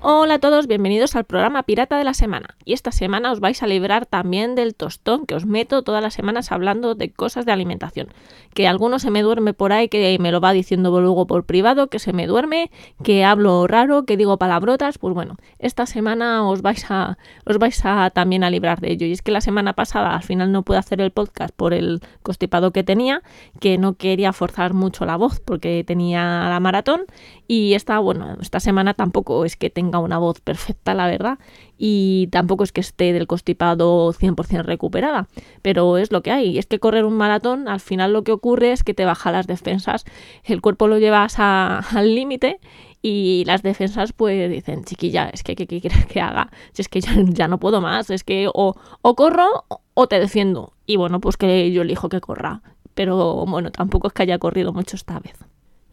Hola a todos, bienvenidos al programa Pirata de la Semana. Y esta semana os vais a librar también del tostón que os meto todas las semanas hablando de cosas de alimentación. Que alguno se me duerme por ahí, que me lo va diciendo luego por privado, que se me duerme, que hablo raro, que digo palabrotas. Pues bueno, esta semana os vais a, os vais a también a librar de ello. Y es que la semana pasada al final no pude hacer el podcast por el constipado que tenía, que no quería forzar mucho la voz porque tenía la maratón. Y esta, bueno, esta semana tampoco es que tenga una voz perfecta, la verdad, y tampoco es que esté del constipado 100% recuperada, pero es lo que hay. Es que correr un maratón, al final lo que ocurre es que te baja las defensas, el cuerpo lo llevas al límite y las defensas pues dicen, chiquilla, es que ¿qué quieres que haga? Si es que ya, ya, no puedo más, es que o, o corro o te defiendo. Y bueno, pues que yo elijo que corra. Pero bueno, tampoco es que haya corrido mucho esta vez.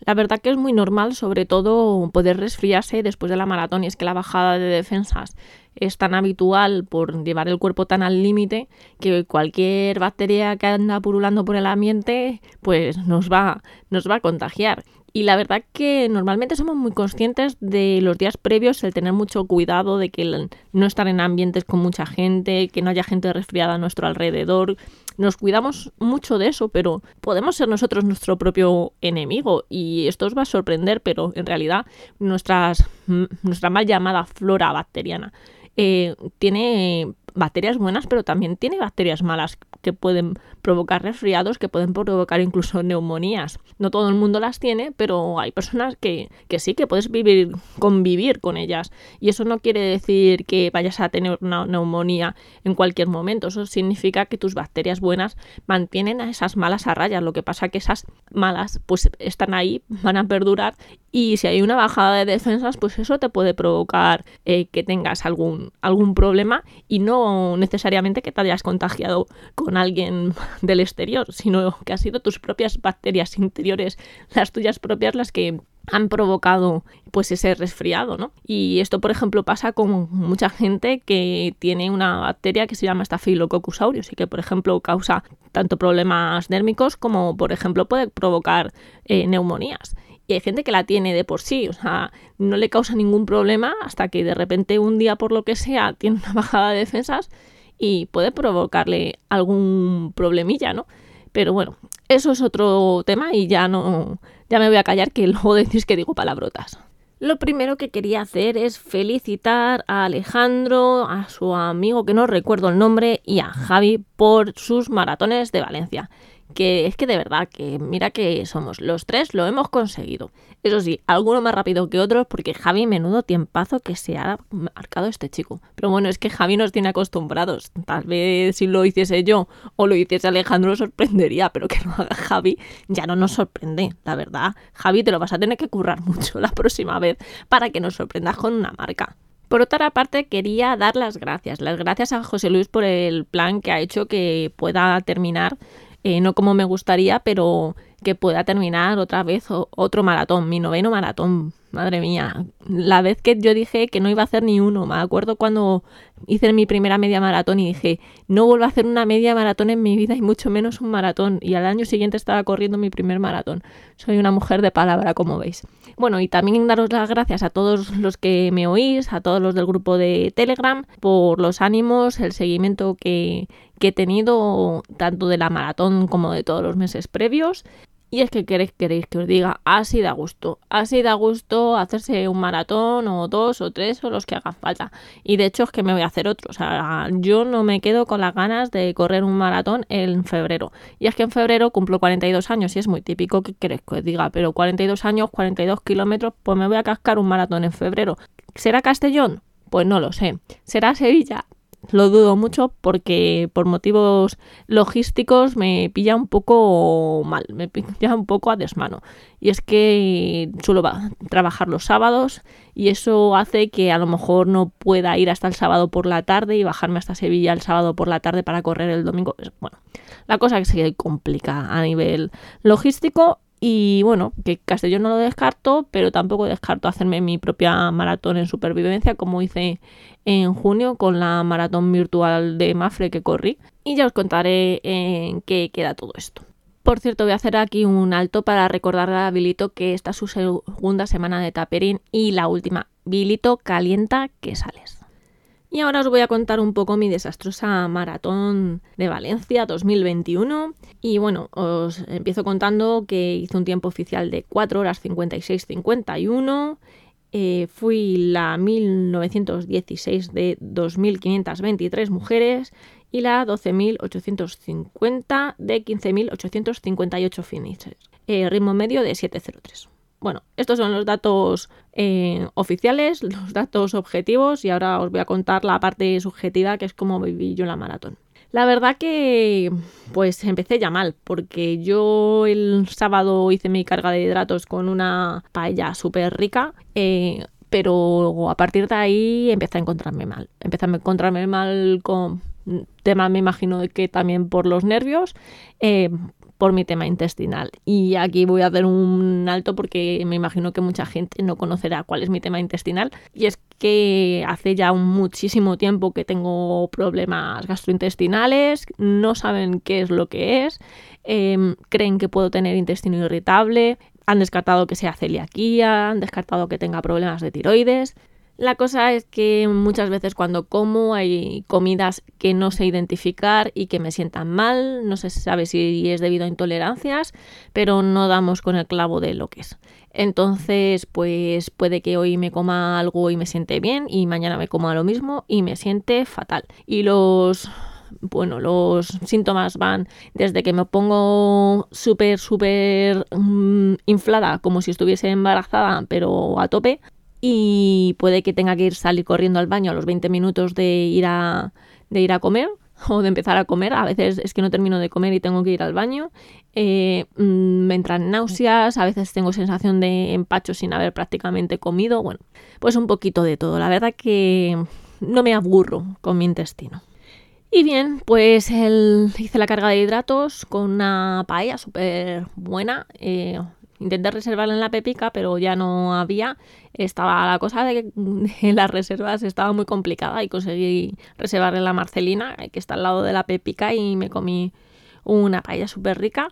La verdad que es muy normal, sobre todo, poder resfriarse después de la maratón y es que la bajada de defensas es tan habitual por llevar el cuerpo tan al límite que cualquier bacteria que anda purulando por el ambiente pues nos va, nos va a contagiar. Y la verdad que normalmente somos muy conscientes de los días previos, el tener mucho cuidado de que no estar en ambientes con mucha gente, que no haya gente resfriada a nuestro alrededor. Nos cuidamos mucho de eso, pero podemos ser nosotros nuestro propio enemigo. Y esto os va a sorprender, pero en realidad nuestras, nuestra mal llamada flora bacteriana eh, tiene bacterias buenas, pero también tiene bacterias malas que pueden provocar resfriados, que pueden provocar incluso neumonías. No todo el mundo las tiene, pero hay personas que, que sí, que puedes vivir, convivir con ellas. Y eso no quiere decir que vayas a tener una neumonía en cualquier momento. Eso significa que tus bacterias buenas mantienen a esas malas a rayas. Lo que pasa que esas malas pues están ahí, van a perdurar y si hay una bajada de defensas, pues eso te puede provocar eh, que tengas algún, algún problema y no necesariamente que te hayas contagiado con alguien del exterior, sino que ha sido tus propias bacterias interiores, las tuyas propias, las que han provocado pues ese resfriado, ¿no? Y esto, por ejemplo, pasa con mucha gente que tiene una bacteria que se llama Staphylococcus aureus y que, por ejemplo, causa tanto problemas dérmicos como, por ejemplo, puede provocar eh, neumonías. Y hay gente que la tiene de por sí, o sea, no le causa ningún problema hasta que de repente un día, por lo que sea, tiene una bajada de defensas y puede provocarle algún problemilla, ¿no? Pero bueno, eso es otro tema y ya no, ya me voy a callar que luego decís que digo palabrotas. Lo primero que quería hacer es felicitar a Alejandro, a su amigo que no recuerdo el nombre y a Javi por sus maratones de Valencia que es que de verdad, que mira que somos los tres, lo hemos conseguido. Eso sí, alguno más rápido que otros, porque Javi, menudo tiempazo que se ha marcado este chico. Pero bueno, es que Javi nos tiene acostumbrados. Tal vez si lo hiciese yo o lo hiciese Alejandro nos sorprendería, pero que lo haga Javi ya no nos sorprende, la verdad. Javi, te lo vas a tener que currar mucho la próxima vez para que nos sorprendas con una marca. Por otra parte, quería dar las gracias. Las gracias a José Luis por el plan que ha hecho que pueda terminar eh, no como me gustaría, pero que pueda terminar otra vez otro maratón, mi noveno maratón. Madre mía, la vez que yo dije que no iba a hacer ni uno, me acuerdo cuando hice mi primera media maratón y dije, no vuelvo a hacer una media maratón en mi vida y mucho menos un maratón. Y al año siguiente estaba corriendo mi primer maratón. Soy una mujer de palabra, como veis. Bueno, y también daros las gracias a todos los que me oís, a todos los del grupo de Telegram, por los ánimos, el seguimiento que, que he tenido tanto de la maratón como de todos los meses previos. Y es que queréis, queréis que os diga, así da gusto, así da gusto hacerse un maratón o dos o tres o los que hagan falta. Y de hecho es que me voy a hacer otro. O sea, yo no me quedo con las ganas de correr un maratón en febrero. Y es que en febrero cumplo 42 años y es muy típico que queréis que os diga, pero 42 años, 42 kilómetros, pues me voy a cascar un maratón en febrero. ¿Será Castellón? Pues no lo sé. ¿Será Sevilla? Lo dudo mucho porque por motivos logísticos me pilla un poco mal, me pilla un poco a desmano. Y es que suelo trabajar los sábados y eso hace que a lo mejor no pueda ir hasta el sábado por la tarde y bajarme hasta Sevilla el sábado por la tarde para correr el domingo. Bueno, la cosa que se complica a nivel logístico Y bueno, que Castellón no lo descarto, pero tampoco descarto hacerme mi propia maratón en supervivencia, como hice en junio con la maratón virtual de Mafre que corrí. Y ya os contaré en qué queda todo esto. Por cierto, voy a hacer aquí un alto para recordarle a Bilito que esta es su segunda semana de taperín y la última. Bilito, calienta que sales. Y ahora os voy a contar un poco mi desastrosa maratón de Valencia 2021. Y bueno, os empiezo contando que hice un tiempo oficial de 4 horas 56-51. Eh, fui la 1916 de 2.523 mujeres y la 12.850 de 15.858 finishes. Eh, ritmo medio de 703. Bueno, estos son los datos eh, oficiales, los datos objetivos y ahora os voy a contar la parte subjetiva que es como viví yo la maratón. La verdad que pues empecé ya mal porque yo el sábado hice mi carga de hidratos con una paella súper rica. Eh, pero a partir de ahí empecé a encontrarme mal. Empecé a encontrarme mal con temas, me imagino, que también por los nervios, eh, por mi tema intestinal. Y aquí voy a hacer un alto porque me imagino que mucha gente no conocerá cuál es mi tema intestinal. Y es que hace ya muchísimo tiempo que tengo problemas gastrointestinales, no saben qué es lo que es, em, creen que puedo tener intestino irritable, han descartado que sea celiaquía, han descartado que tenga problemas de tiroides. La cosa es que muchas veces cuando como hay comidas que no sé identificar y que me sientan mal, no se sabe si es debido a intolerancias, pero no damos con el clavo de lo que es. Entonces, pues puede que hoy me coma algo y me siente bien y mañana me coma lo mismo y me siente fatal. Y los bueno, los síntomas van desde que me pongo súper, súper mm, inflada, como si estuviese embarazada, pero a tope, y puede que tenga que ir salir corriendo al baño a los 20 minutos de ir a, de ir a comer o de empezar a comer. A veces es que no termino de comer y tengo que ir al baño. Eh, mm, me entran náuseas, a veces tengo sensación de empacho sin haber prácticamente comido. Bueno, pues un poquito de todo. La verdad que no me aburro con mi intestino. Y bien, pues hice la carga de hidratos con una paella súper buena. Eh, Intenté reservarla en la Pepica, pero ya no había. Estaba la cosa de que las reservas estaba muy complicada y conseguí reservar en la Marcelina, que está al lado de la Pepica, y me comí una paella súper rica.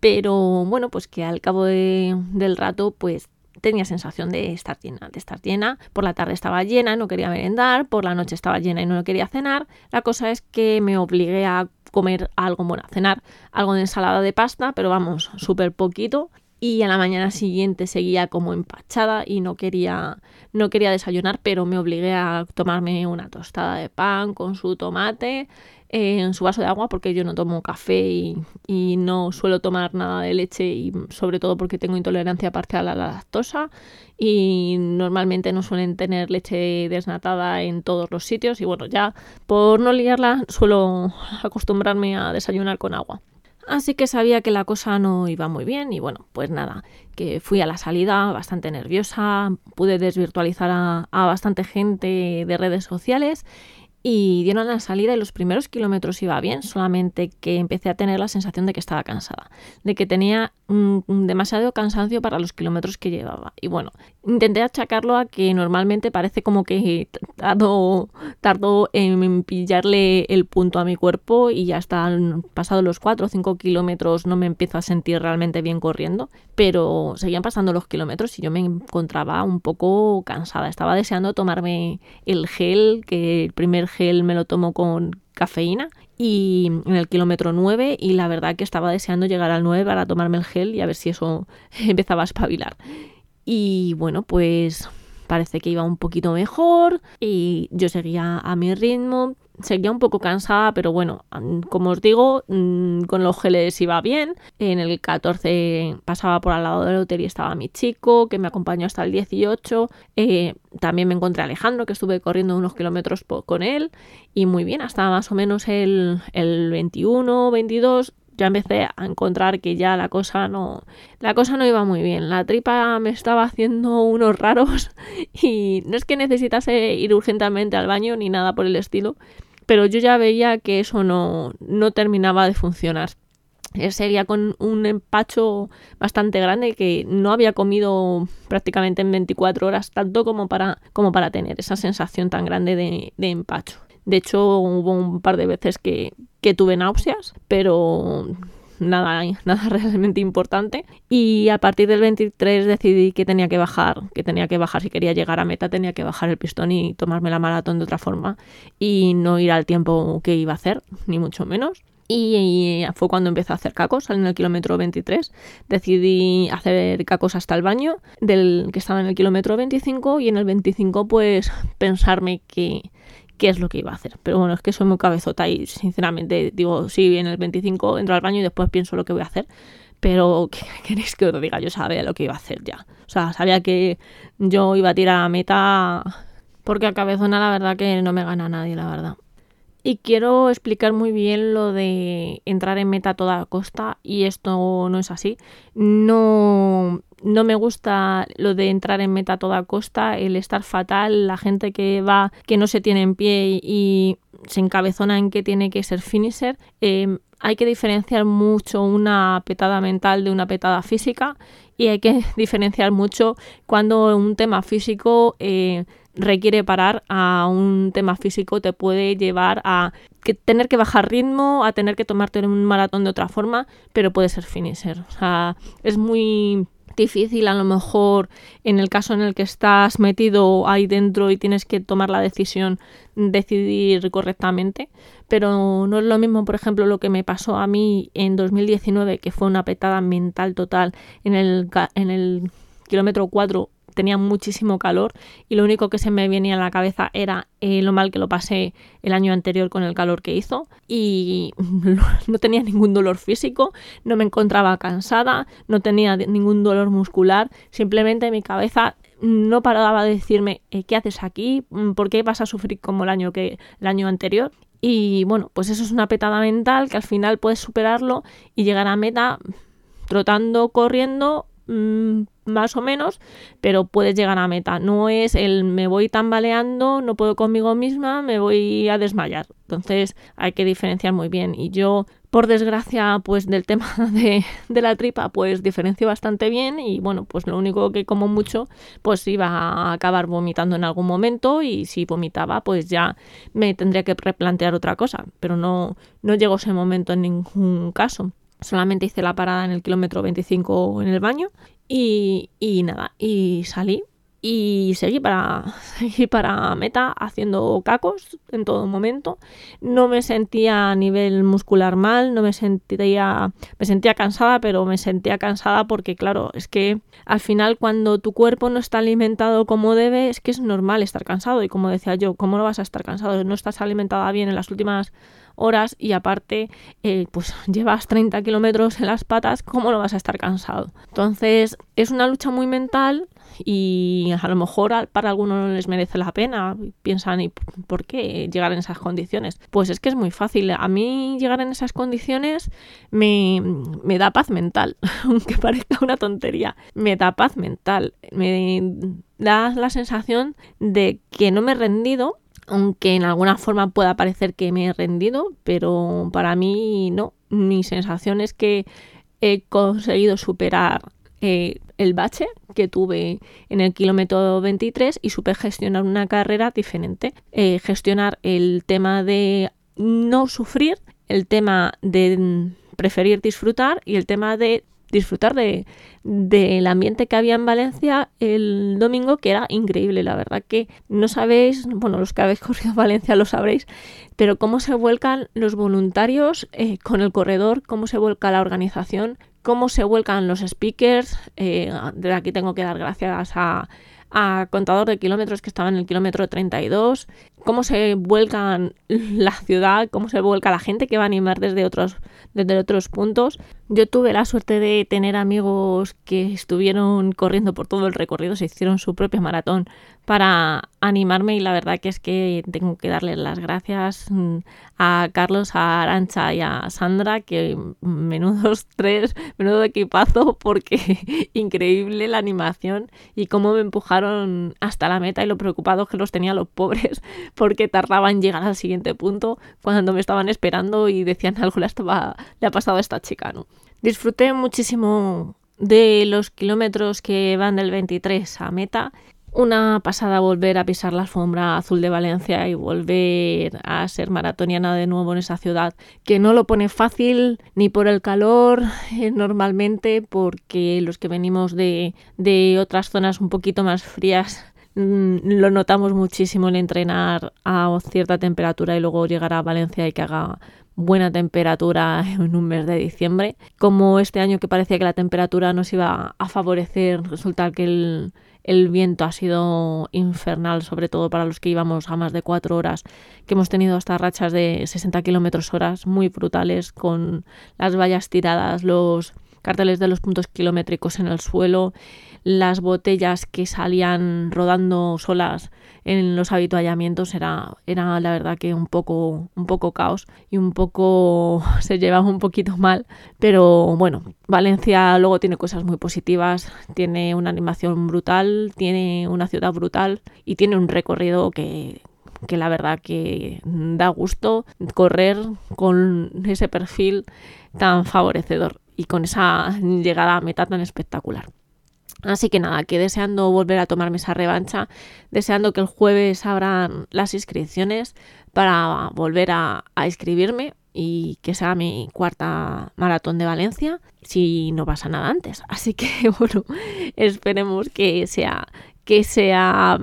Pero bueno, pues que al cabo del rato, pues tenía sensación de estar llena, de estar llena. Por la tarde estaba llena, no quería merendar, por la noche estaba llena y no quería cenar. La cosa es que me obligué a comer algo, bueno, a cenar algo de ensalada de pasta, pero vamos, súper poquito y a la mañana siguiente seguía como empachada y no quería, no quería desayunar, pero me obligué a tomarme una tostada de pan con su tomate en su vaso de agua porque yo no tomo café y, no suelo tomar nada de leche y sobre todo porque tengo intolerancia parcial a la lactosa y normalmente no suelen tener leche desnatada en todos los sitios y bueno, ya por no liarla suelo acostumbrarme a desayunar con agua. Así que sabía que la cosa no iba muy bien y bueno, pues nada, que fui a la salida bastante nerviosa, pude desvirtualizar a, bastante gente de redes sociales y dieron la salida y los primeros kilómetros iba bien, solamente que empecé a tener la sensación de que estaba cansada, de que tenía demasiado cansancio para los kilómetros que llevaba. Y bueno, intenté achacarlo a que normalmente parece como que tardo, tardo en pillarle el punto a mi cuerpo y ya están pasados los 4 o 5 kilómetros no me empiezo a sentir realmente bien corriendo, pero seguían pasando los kilómetros y yo me encontraba un poco cansada. Estaba deseando tomarme el gel que el primer gel me lo tomo con cafeína y en el kilómetro 9 y la verdad que estaba deseando llegar al 9 para tomarme el gel y a ver si eso empezaba a espabilar. Y bueno, pues parece que iba un poquito mejor y yo seguía a mi ritmo seguía un poco cansada, pero bueno, como os digo, mm, con los geles iba bien. En el 14 pasaba por al lado del hotel y estaba mi chico, que me acompañó hasta el 18. Eh, también me encontré a Alejandro, que estuve corriendo unos kilómetros con él. Y muy bien, hasta más o menos el, el 21, 22 ya empecé a encontrar que ya la cosa no la cosa no iba muy bien. La tripa me estaba haciendo unos raros y no es que necesitase ir urgentemente al baño ni nada por el estilo, pero yo ya veía que eso no, no terminaba de funcionar. sería con un empacho bastante grande que no había comido prácticamente en 24 horas, tanto como para, como para tener esa sensación tan grande de, de empacho. De hecho, hubo un par de veces que, que tuve náuseas, pero nada, nada realmente importante. Y a partir del 23 decidí que tenía que bajar, que tenía que bajar si quería llegar a meta, tenía que bajar el pistón y tomarme la maratón de otra forma y no ir al tiempo que iba a hacer, ni mucho menos. Y fue cuando empecé a hacer cacos, en el kilómetro 23. Decidí hacer cacos hasta el baño, del que estaba en el kilómetro 25, y en el 25 pues pensarme que, qué es lo que iba a hacer. Pero bueno, es que soy muy cabezota y sinceramente digo, sí, en el 25 entro al baño y después pienso lo que voy a hacer. Pero, ¿qué queréis que os diga? Yo sabía lo que iba a hacer ya. O sea, sabía que yo iba a tirar a meta porque a cabezona la verdad que no me gana nadie, la verdad. Y quiero explicar muy bien lo de entrar en meta a toda costa y esto no es así. No, no me gusta lo de entrar en meta a toda costa, el estar fatal, la gente que va, que no se tiene en pie y se encabezona en que tiene que ser finisher. Em, hay que diferenciar mucho una petada mental de una petada física y hay que diferenciar mucho cuando un tema físico eh, requiere parar a un tema físico te puede llevar a que tener que bajar ritmo, a tener que tomarte un maratón de otra forma, pero puede ser finisher. O sea, es muy difícil a lo mejor en el caso en el que estás metido ahí dentro y tienes que tomar la decisión, decidir correctamente, pero no es lo mismo, por ejemplo, lo que me pasó a mí en 2019, que fue una petada mental total en el, en el kilómetro 4 tenía muchísimo calor y lo único que se me venía a la cabeza era eh, lo mal que lo pasé el año anterior con el calor que hizo y no tenía ningún dolor físico, no me encontraba cansada, no tenía ningún dolor muscular, simplemente mi cabeza no paraba de decirme eh, ¿qué haces aquí? ¿por qué vas a sufrir como el año, que, el año anterior? Y bueno, pues eso es una petada mental que al final puedes superarlo y llegar a meta trotando, corriendo Mm, más o menos, pero puedes llegar a meta. No es el me voy tambaleando, no puedo conmigo misma, me voy a desmayar. Entonces hay que diferenciar muy bien. Y yo, por desgracia, pues del tema de, de la tripa, pues diferencio bastante bien. Y bueno, pues lo único que como mucho, pues iba a acabar vomitando en algún momento. Y si vomitaba, pues ya me tendría que replantear otra cosa. Pero no, no llegó ese momento en ningún caso. Solamente hice la parada en el kilómetro 25 en el baño y, y nada, y salí y seguí para, seguí para meta haciendo cacos en todo momento. No me sentía a nivel muscular mal, no me sentía, me sentía cansada, pero me sentía cansada porque claro, es que al final cuando tu cuerpo no está alimentado como debe, es que es normal estar cansado y como decía yo, ¿cómo no vas a estar cansado? No estás alimentada bien en las últimas horas y aparte eh, pues llevas 30 kilómetros en las patas, ¿cómo no vas a estar cansado? Entonces es una lucha muy mental y a lo mejor para algunos les merece la pena, piensan, ¿y por qué llegar en esas condiciones? Pues es que es muy fácil, a mí llegar en esas condiciones me, me da paz mental, aunque parezca una tontería, me da paz mental, me da la sensación de que no me he rendido aunque en alguna forma pueda parecer que me he rendido, pero para mí no. Mi sensación es que he conseguido superar eh, el bache que tuve en el kilómetro 23 y supe gestionar una carrera diferente. Eh, gestionar el tema de no sufrir, el tema de preferir disfrutar y el tema de disfrutar de, del ambiente que había en Valencia el domingo, que era increíble, la verdad que no sabéis, bueno, los que habéis corrido Valencia lo sabréis, pero cómo se vuelcan los voluntarios eh, con el corredor, cómo se vuelca la organización, cómo se vuelcan los speakers. Eh, de aquí tengo que dar gracias a, a contador de kilómetros que estaba en el kilómetro 32, cómo se vuelcan la ciudad, cómo se vuelca la gente que va a animar desde otros, desde otros puntos. Yo tuve la suerte de tener amigos que estuvieron corriendo por todo el recorrido, se hicieron su propia maratón para animarme y la verdad que es que tengo que darles las gracias mm, a Carlos, a Arancha y a Sandra, que menudos tres, menudo equipazo, porque increíble la animación y cómo me empujaron hasta la meta y lo preocupados que los tenía los pobres porque tardaba en llegar al siguiente punto cuando me estaban esperando y decían algo le, estaba, le ha pasado a esta chica, ¿no? Disfruté muchísimo de los kilómetros que van del 23 a meta una pasada volver a pisar la alfombra azul de Valencia y volver a ser maratoniana de nuevo en esa ciudad, que no lo pone fácil ni por el calor eh, normalmente, porque los que venimos de, de otras zonas un poquito más frías lo notamos muchísimo en entrenar a cierta temperatura y luego llegar a Valencia y que haga buena temperatura en un mes de diciembre. Como este año que parecía que la temperatura nos iba a favorecer, resulta que el, el viento ha sido infernal, sobre todo para los que íbamos a más de cuatro horas, que hemos tenido hasta rachas de 60 kilómetros horas muy brutales, con las vallas tiradas, los carteles de los puntos kilométricos en el suelo, las botellas que salían rodando solas en los habituallamientos era, era la verdad que un poco, un poco caos y un poco se llevaba un poquito mal, pero bueno, Valencia luego tiene cosas muy positivas, tiene una animación brutal, tiene una ciudad brutal y tiene un recorrido que, que la verdad que da gusto correr con ese perfil tan favorecedor y con esa llegada a meta tan espectacular. Así que nada, que deseando volver a tomarme esa revancha, deseando que el jueves abran las inscripciones para volver a, inscribirme y que sea mi cuarta maratón de Valencia, si no pasa nada antes. Así que bueno, esperemos que sea que sea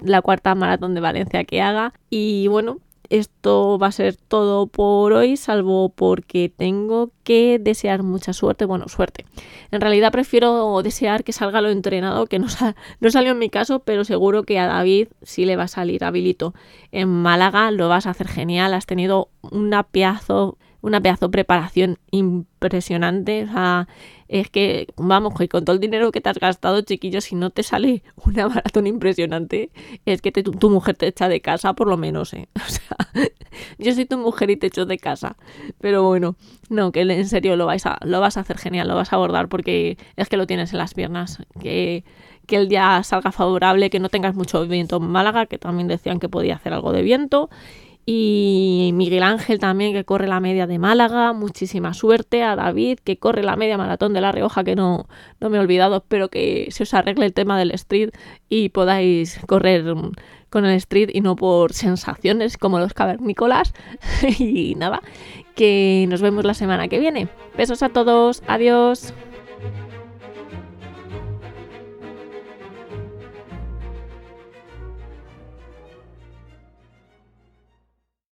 la cuarta maratón de Valencia que haga y bueno, esto va a ser todo por hoy, salvo porque tengo que desear mucha suerte. Bueno, suerte. En realidad prefiero desear que salga lo entrenado, que no, no salió en mi caso, pero seguro que a David sí le va a salir habilito. En Málaga lo vas a hacer genial, has tenido una pedazo una pedazo preparación impresionante. O sea, es que, vamos, con todo el dinero que te has gastado, chiquillo, si no te sale una maratón impresionante, es que tu, mujer te echa de casa, por lo menos, ¿eh? O sea, yo soy tu mujer y te echo de casa. Pero bueno, no, que en serio lo, vais a, lo vas a hacer genial, lo vas a abordar porque es que lo tienes en las piernas. Que, que el día salga favorable, que no tengas mucho viento en Málaga, que también decían que podía hacer algo de viento y Miguel Ángel también que corre la media de Málaga, muchísima suerte a David que corre la media maratón de La Rioja que no, no me he olvidado, espero que se os arregle el tema del street y podáis correr con el street y no por sensaciones como los cavernícolas y nada, que nos vemos la semana que viene. Besos a todos, adiós.